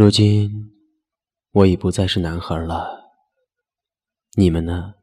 如今，我已不再是男孩了。你们呢？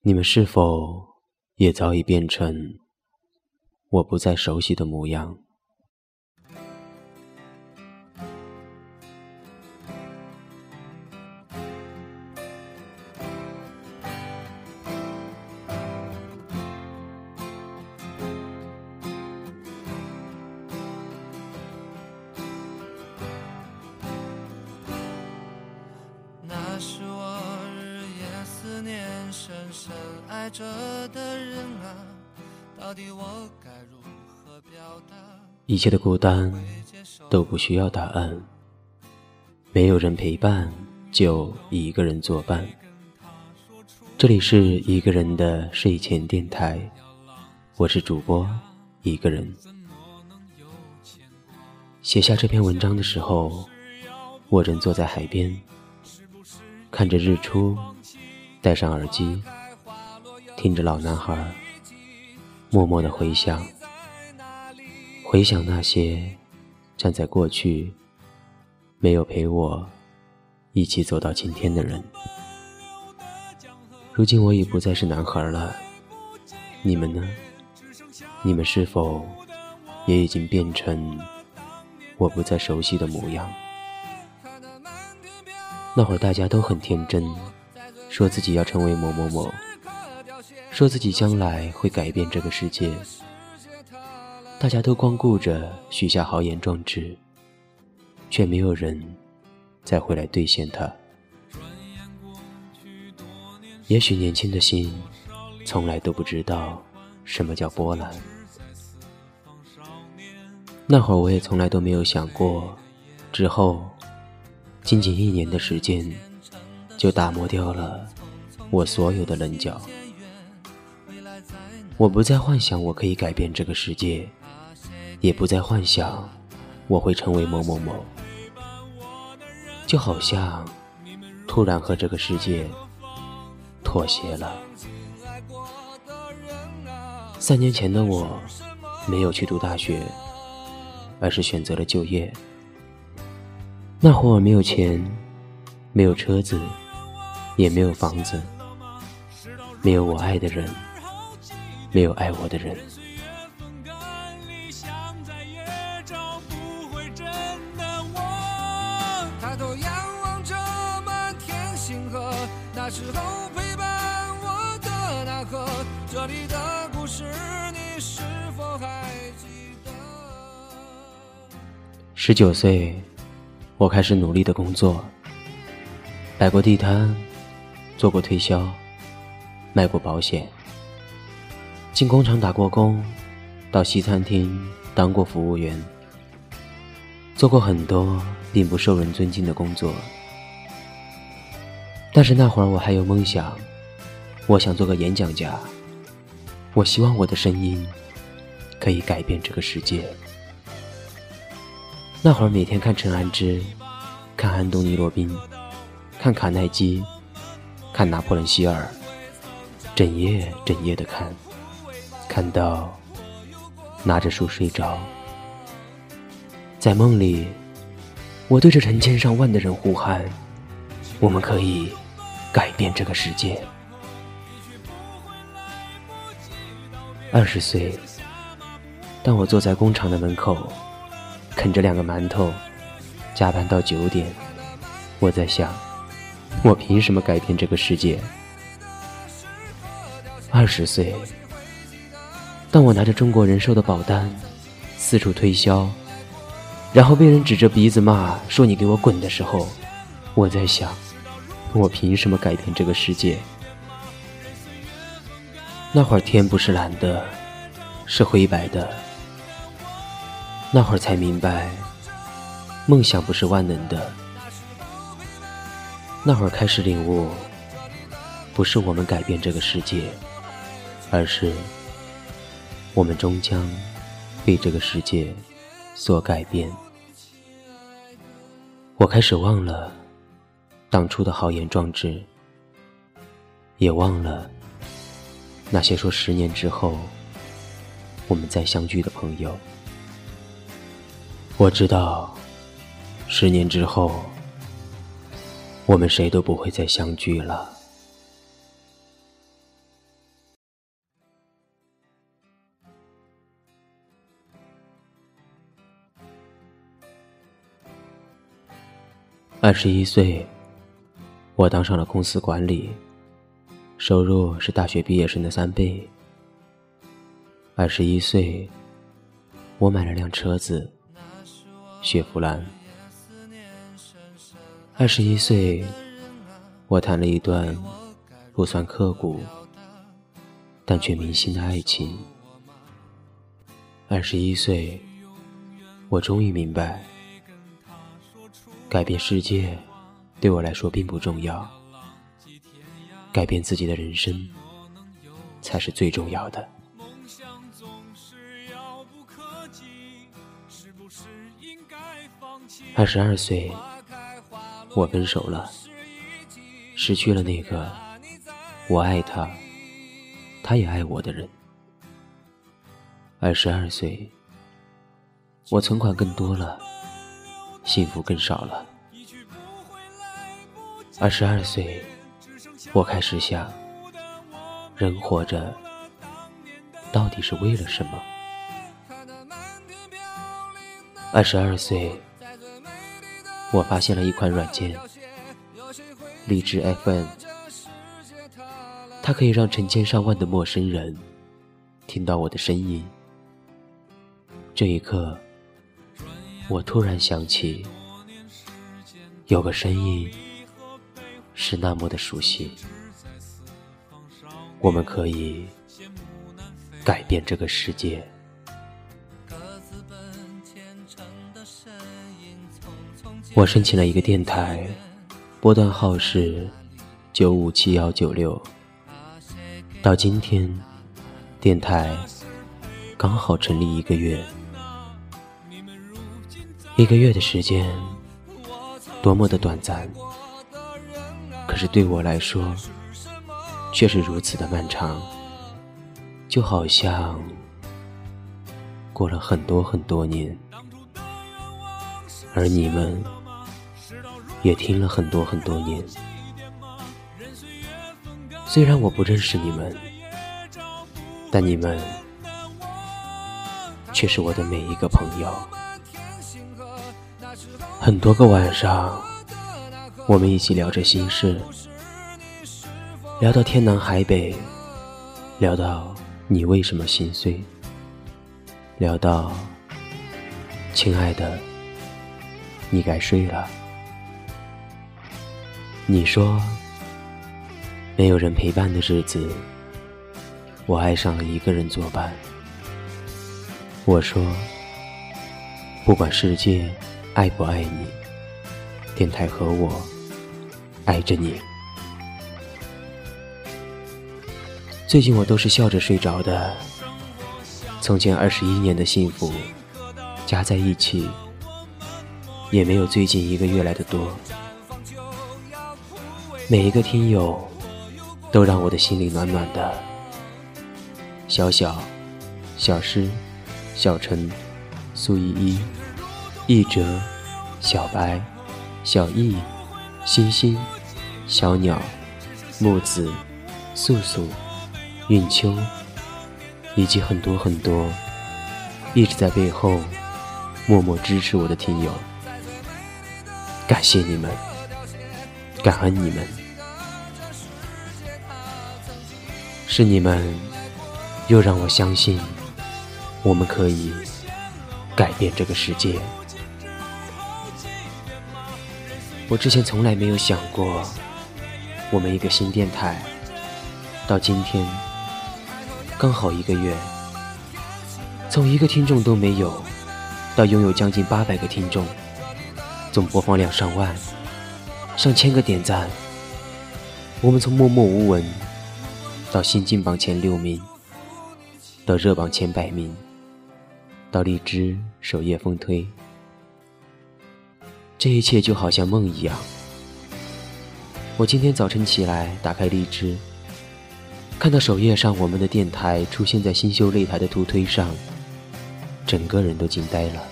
你们是否也早已变成我不再熟悉的模样？是我日夜思念深深爱着的人啊，到底我该如何表达？一切的孤单都不需要答案，没有人陪伴，就一个人作伴。这里是一个人的睡前电台，我是主播一个人。写下这篇文章的时候，我正坐在海边，看着日出。戴上耳机，听着老男孩默默的回想，回想那些站在过去没有陪我一起走到今天的人。如今我已不再是男孩了，你们呢？你们是否也已经变成我不再熟悉的模样？那会儿大家都很天真。说自己要成为某某某，说自己将来会改变这个世界，大家都光顾着许下豪言壮志，却没有人再回来兑现它。也许年轻的心从来都不知道什么叫波澜，那会儿我也从来都没有想过，之后仅仅一年的时间。就打磨掉了我所有的棱角。我不再幻想我可以改变这个世界，也不再幻想我会成为某某某。就好像突然和这个世界妥协了。三年前的我，没有去读大学，而是选择了就业。那会儿没有钱，没有车子。也没有房子，没有我爱的人，没有爱我的人。十九岁，我开始努力的工作，摆过地摊。做过推销，卖过保险，进工厂打过工，到西餐厅当过服务员，做过很多并不受人尊敬的工作。但是那会儿我还有梦想，我想做个演讲家，我希望我的声音可以改变这个世界。那会儿每天看陈安之，看安东尼·罗宾，看卡耐基。看拿破仑希尔，整夜整夜的看，看到拿着书睡着。在梦里，我对着成千上万的人呼喊：“我们可以改变这个世界。”二十岁，当我坐在工厂的门口，啃着两个馒头，加班到九点，我在想。我凭什么改变这个世界？二十岁，当我拿着中国人寿的保单四处推销，然后被人指着鼻子骂说“你给我滚”的时候，我在想，我凭什么改变这个世界？那会儿天不是蓝的，是灰白的。那会儿才明白，梦想不是万能的。那会儿开始领悟，不是我们改变这个世界，而是我们终将被这个世界所改变。我开始忘了当初的豪言壮志，也忘了那些说十年之后我们再相聚的朋友。我知道，十年之后，我们谁都不会再相聚了。二十一岁，我当上了公司管理，收入是大学毕业生的三倍。二十一岁，我买了辆车子，雪佛兰。二十一岁，我谈了一段不算刻骨，但却铭心的爱情。二十一岁，我终于明白。改变世界对我来说并不重要，改变自己的人生才是最重要的。二十二岁，我分手了，失去了那个我爱他，他也爱我的人。二十二岁，我存款更多了。幸福更少了。二十二岁，我开始想，人活着到底是为了什么？二十二岁，我发现了一款软件——荔枝 FM，它可以让成千上万的陌生人听到我的声音。这一刻。我突然想起，有个声音是那么的熟悉。我们可以改变这个世界。我申请了一个电台，波段号是九五七幺九六。到今天，电台刚好成立一个月。一个月的时间，多么的短暂，可是对我来说，却是如此的漫长，就好像过了很多很多年，而你们也听了很多很多年。虽然我不认识你们，但你们却是我的每一个朋友。很多个晚上，我们一起聊着心事，聊到天南海北，聊到你为什么心碎，聊到亲爱的，你该睡了。你说没有人陪伴的日子，我爱上了一个人作伴。我说不管世界。爱不爱你？电台和我爱着你。最近我都是笑着睡着的。从前二十一年的幸福加在一起，也没有最近一个月来的多。每一个听友都让我的心里暖暖的。小小、小诗、小陈、苏依依。一哲、小白、小易、星星、小鸟、木子、素素、韵秋，以及很多很多一直在背后默默支持我的听友，谢你们，感恩你们，是你们又让我相信我们可以改变这个世界。我之前从来没有想过，我们一个新电台，到今天刚好一个月，从一个听众都没有，到拥有将近八百个听众，总播放量上万、上千个点赞。我们从默默无闻，到新进榜前六名，到热榜前百名，到荔枝首页封推。这一切就好像梦一样。我今天早晨起来，打开荔枝，看到首页上我们的电台出现在新秀擂台的图推上，整个人都惊呆了。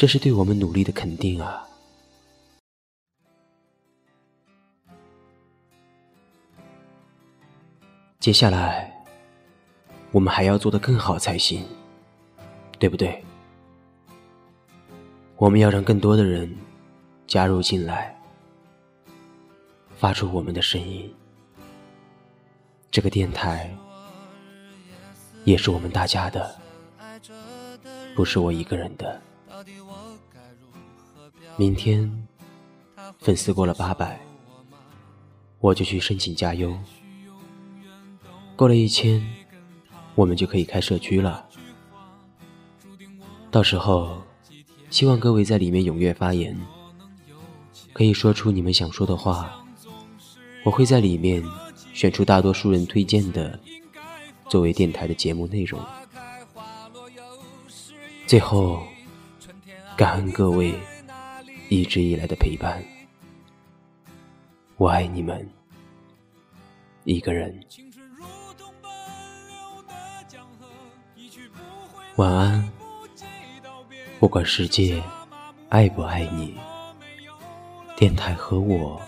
这是对我们努力的肯定啊！接下来，我们还要做得更好才行，对不对？我们要让更多的人加入进来，发出我们的声音。这个电台也是我们大家的，不是我一个人的。明天粉丝过了八百，我就去申请加优。过了一千，我们就可以开社区了。到时候，希望各位在里面踊跃发言，可以说出你们想说的话。我会在里面选出大多数人推荐的，作为电台的节目内容。最后，感恩各位。一直以来的陪伴，我爱你们。一个人，晚安。不管世界爱不爱你，电台和我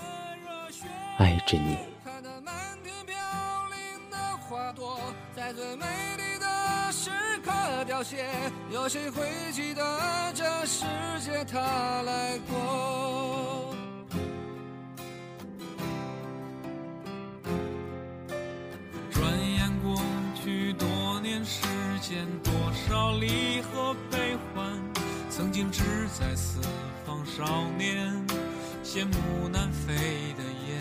爱着你。凋谢，有谁会记得这世界他来过？转眼过去多年时间，多少离合悲欢，曾经志在四方少年，羡慕南飞的雁，